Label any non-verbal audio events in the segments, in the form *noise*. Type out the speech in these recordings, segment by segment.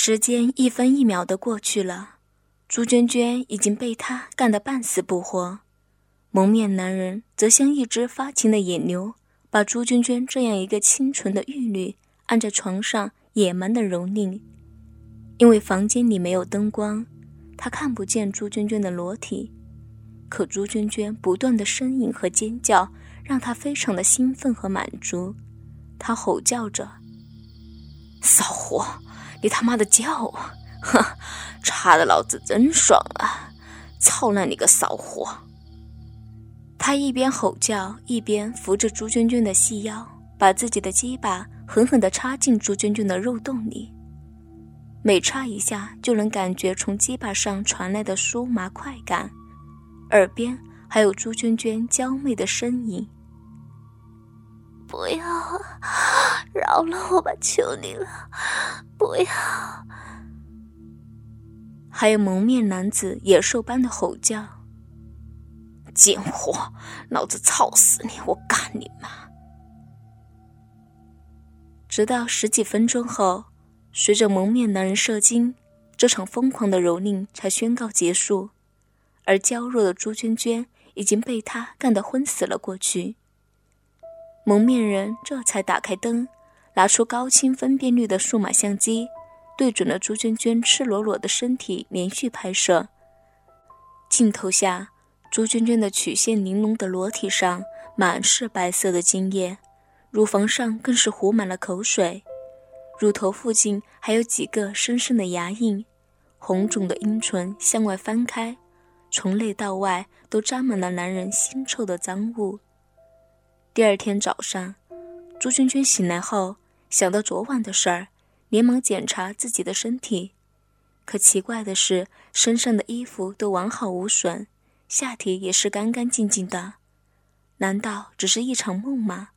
时间一分一秒的过去了，朱娟娟已经被他干得半死不活，蒙面男人则像一只发情的野牛，把朱娟娟这样一个清纯的玉女按在床上野蛮的蹂躏。因为房间里没有灯光，他看不见朱娟娟的裸体，可朱娟娟不断的呻吟和尖叫让他非常的兴奋和满足，他吼叫着：“骚货！”你他妈的叫啊！哼，插的老子真爽啊！操烂你个骚货！他一边吼叫，一边扶着朱娟娟的细腰，把自己的鸡巴狠狠地插进朱娟娟的肉洞里。每插一下，就能感觉从鸡巴上传来的酥麻快感，耳边还有朱娟娟娇媚的声音。不要啊，饶了我吧，求你了，不要！还有蒙面男子野兽般的吼叫：“贱货，老子操死你！我干你妈！”直到十几分钟后，随着蒙面男人射精，这场疯狂的蹂躏才宣告结束，而娇弱的朱娟娟已经被他干得昏死了过去。蒙面人这才打开灯，拿出高清分辨率的数码相机，对准了朱娟娟赤裸裸的身体连续拍摄。镜头下，朱娟娟的曲线玲珑的裸体上满是白色的精液，乳房上更是糊满了口水，乳头附近还有几个深深的牙印，红肿的阴唇向外翻开，从内到外都沾满了男人腥臭的脏物。第二天早上，朱娟娟醒来后想到昨晚的事儿，连忙检查自己的身体。可奇怪的是，身上的衣服都完好无损，下体也是干干净净的。难道只是一场梦吗？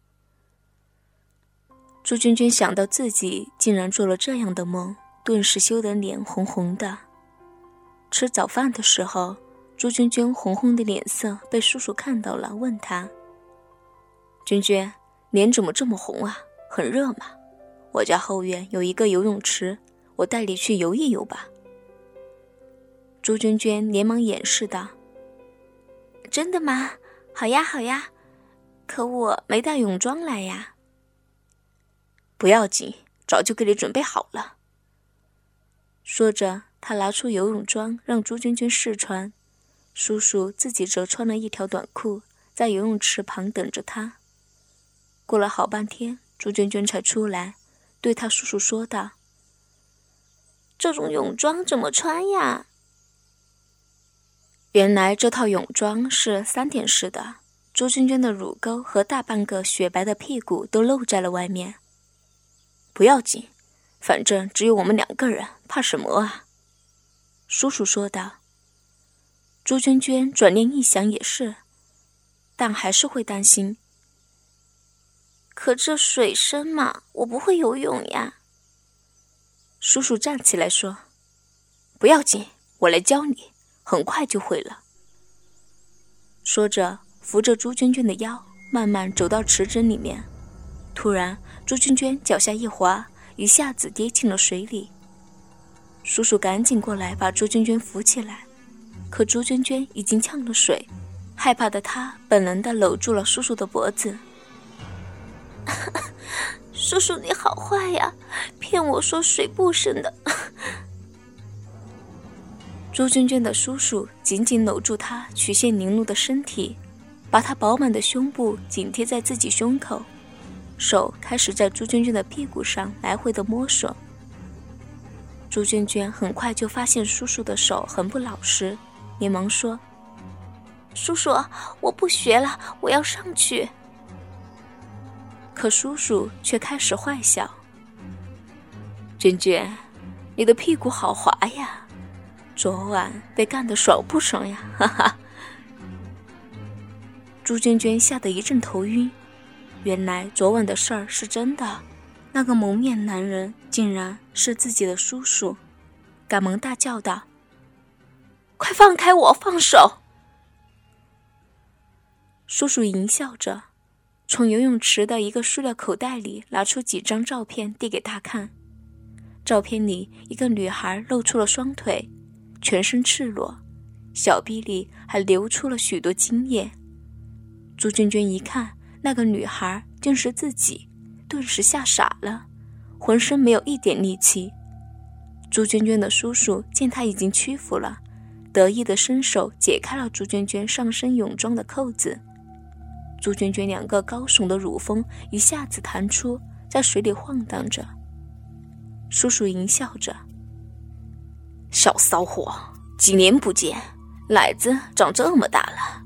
朱娟娟想到自己竟然做了这样的梦，顿时羞得脸红红的。吃早饭的时候，朱娟娟红红的脸色被叔叔看到了，问他。娟娟，脸怎么这么红啊？很热吗？我家后院有一个游泳池，我带你去游一游吧。朱娟娟连忙掩饰道：“真的吗？好呀，好呀。可我没带泳装来呀。”不要紧，早就给你准备好了。说着，他拿出游泳装让朱娟娟试穿，叔叔自己则穿了一条短裤，在游泳池旁等着她。过了好半天，朱娟娟才出来，对她叔叔说道：“这种泳装怎么穿呀？”原来这套泳装是三点式的，朱娟娟的乳沟和大半个雪白的屁股都露在了外面。不要紧，反正只有我们两个人，怕什么啊？”叔叔说道。朱娟娟转念一想，也是，但还是会担心。可这水深嘛，我不会游泳呀。叔叔站起来说：“不要紧，我来教你，很快就会了。”说着，扶着朱娟娟的腰，慢慢走到池子里面。突然，朱娟娟脚下一滑，一下子跌进了水里。叔叔赶紧过来把朱娟娟扶起来，可朱娟娟已经呛了水，害怕的她本能的搂住了叔叔的脖子。*laughs* 叔叔，你好坏呀！骗我说水不深的。*laughs* 朱娟娟的叔叔紧紧搂住她曲线玲珑的身体，把她饱满的胸部紧贴在自己胸口，手开始在朱娟娟的屁股上来回的摸索。朱娟娟很快就发现叔叔的手很不老实，连忙说：“叔叔，我不学了，我要上去。”可叔叔却开始坏笑。娟娟，你的屁股好滑呀，昨晚被干得爽不爽呀？哈哈。朱娟娟吓得一阵头晕，原来昨晚的事儿是真的，那个蒙面男人竟然是自己的叔叔，赶忙大叫道：“快放开我，放手！”叔叔淫笑着。从游泳池的一个塑料口袋里拿出几张照片，递给他看。照片里一个女孩露出了双腿，全身赤裸，小臂里还流出了许多精液。朱娟娟一看那个女孩竟是自己，顿时吓傻了，浑身没有一点力气。朱娟娟的叔叔见她已经屈服了，得意的伸手解开了朱娟娟上身泳装的扣子。朱娟娟两个高耸的乳峰一下子弹出，在水里晃荡着。叔叔淫笑着：“小骚货，几年不见，奶子长这么大了，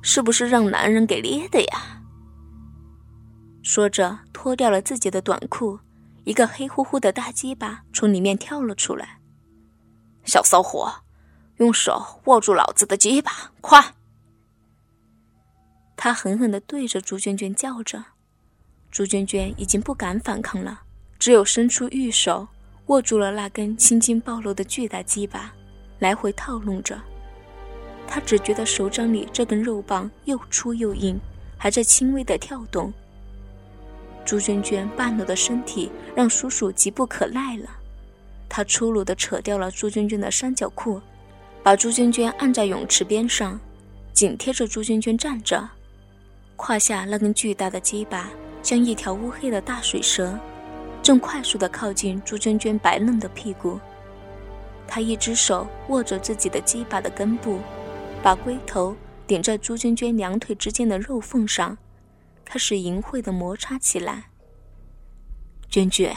是不是让男人给捏的呀？”说着，脱掉了自己的短裤，一个黑乎乎的大鸡巴从里面跳了出来。小骚货，用手握住老子的鸡巴，快！他狠狠地对着朱娟娟叫着，朱娟娟已经不敢反抗了，只有伸出玉手握住了那根青筋暴露的巨大鸡巴，来回套弄着。他只觉得手掌里这根肉棒又粗又硬，还在轻微的跳动。朱娟娟半裸的身体让叔叔急不可耐了，他粗鲁地扯掉了朱娟娟的三角裤，把朱娟娟按在泳池边上，紧贴着朱娟娟站着。胯下那根巨大的鸡巴像一条乌黑的大水蛇，正快速地靠近朱娟娟白嫩的屁股。他一只手握着自己的鸡巴的根部，把龟头顶在朱娟娟两腿之间的肉缝上，开始淫秽地摩擦起来。娟娟，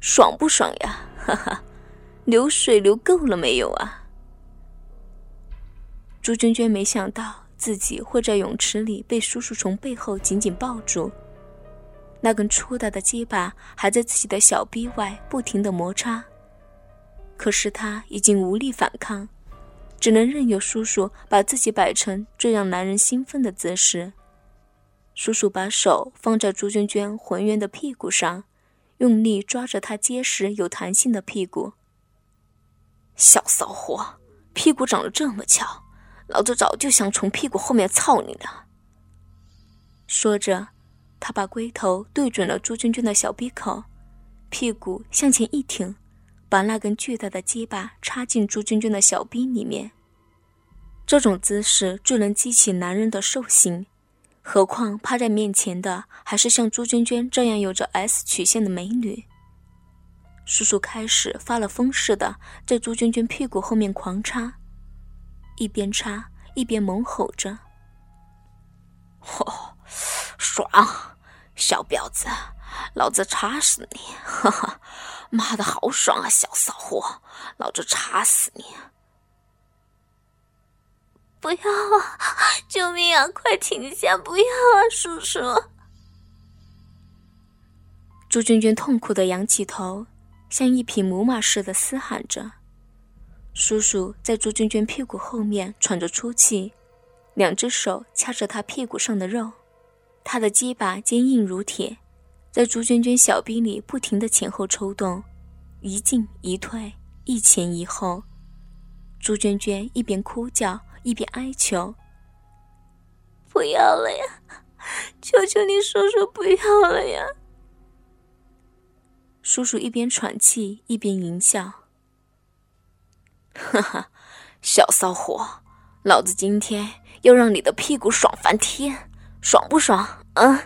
爽不爽呀？哈哈，流水流够了没有啊？朱娟娟没想到。自己会在泳池里被叔叔从背后紧紧抱住，那根粗大的鸡巴还在自己的小臂外不停的摩擦，可是他已经无力反抗，只能任由叔叔把自己摆成最让男人兴奋的姿势。叔叔把手放在朱娟娟浑圆的屁股上，用力抓着她结实有弹性的屁股。小骚货，屁股长得这么翘。老子早就想从屁股后面操你了。说着，他把龟头对准了朱娟娟的小鼻口，屁股向前一挺，把那根巨大的鸡巴插进朱娟娟的小逼里面。这种姿势最能激起男人的兽性，何况趴在面前的还是像朱娟娟这样有着 S 曲线的美女。叔叔开始发了疯似的在朱娟娟屁股后面狂插。一边插一边猛吼着：“嚯，爽！小婊子，老子插死你！哈哈，妈的好爽啊！小骚货，老子插死你！不要啊！救命啊！快停下！不要啊，叔叔！”朱娟娟痛苦的仰起头，像一匹母马似的嘶喊着。叔叔在朱娟娟屁股后面喘着粗气，两只手掐着她屁股上的肉，他的鸡巴坚硬如铁，在朱娟娟小臂里不停的前后抽动，一进一退，一前一后。朱娟娟一边哭叫一边哀求：“不要了呀，求求你，叔叔不要了呀！”叔叔一边喘气一边淫笑。哈 *laughs* 哈，小骚货，老子今天要让你的屁股爽翻天，爽不爽？嗯。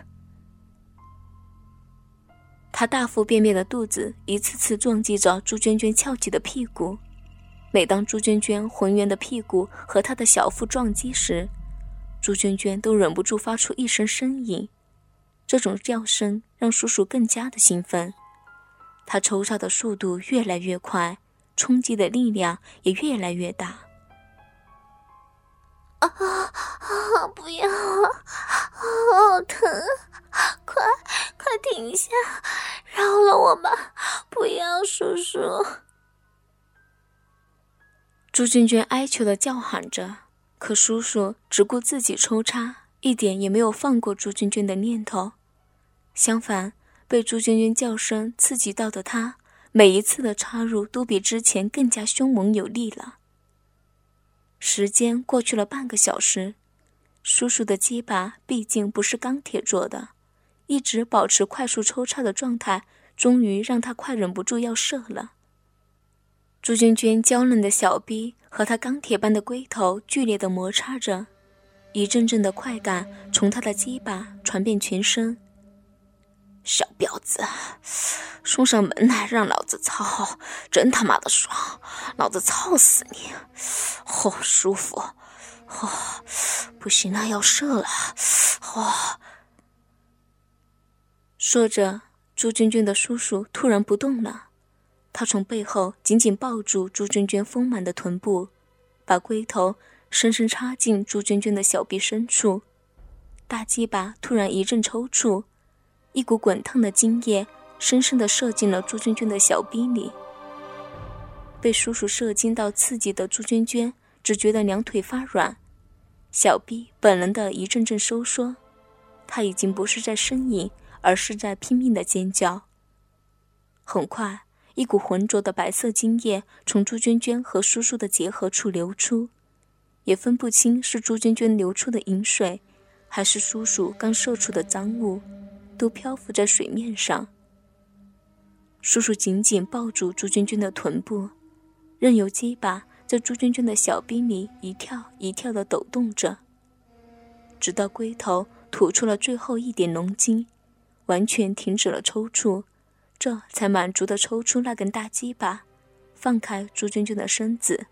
他大腹便便的肚子一次次撞击着朱娟娟翘起的屁股，每当朱娟娟浑圆的屁股和他的小腹撞击时，朱娟娟都忍不住发出一声呻吟。这种叫声让叔叔更加的兴奋，他抽插的速度越来越快。冲击的力量也越来越大。啊啊！不要啊！好疼！快快停下！饶了我吧！不要，叔叔！朱娟娟哀求的叫喊着，可叔叔只顾自己抽插，一点也没有放过朱娟娟的念头。相反，被朱娟娟叫声刺激到的他。每一次的插入都比之前更加凶猛有力了。时间过去了半个小时，叔叔的鸡巴毕竟不是钢铁做的，一直保持快速抽插的状态，终于让他快忍不住要射了。朱娟娟娇嫩的小臂和他钢铁般的龟头剧烈的摩擦着，一阵阵的快感从他的鸡巴传遍全身。小婊子，送上门来让老子操，真他妈的爽！老子操死你！嚯，舒服！嚯，不行了，要射了！嚯！说着，朱娟娟的叔叔突然不动了，他从背后紧紧抱住朱娟娟丰满的臀部，把龟头深深插进朱娟娟的小臂深处，大鸡巴突然一阵抽搐。一股滚烫的精液深深地射进了朱娟娟的小臂里。被叔叔射精到刺激的朱娟娟只觉得两腿发软，小臂本能的一阵阵收缩，她已经不是在呻吟，而是在拼命的尖叫。很快，一股浑浊的白色精液从朱娟娟和叔叔的结合处流出，也分不清是朱娟娟流出的饮水，还是叔叔刚射出的脏物。都漂浮在水面上。叔叔紧紧抱住朱娟娟的臀部，任由鸡巴在朱娟娟的小臂里一跳一跳的抖动着，直到龟头吐出了最后一点浓精，完全停止了抽搐，这才满足的抽出那根大鸡巴，放开朱娟娟的身子。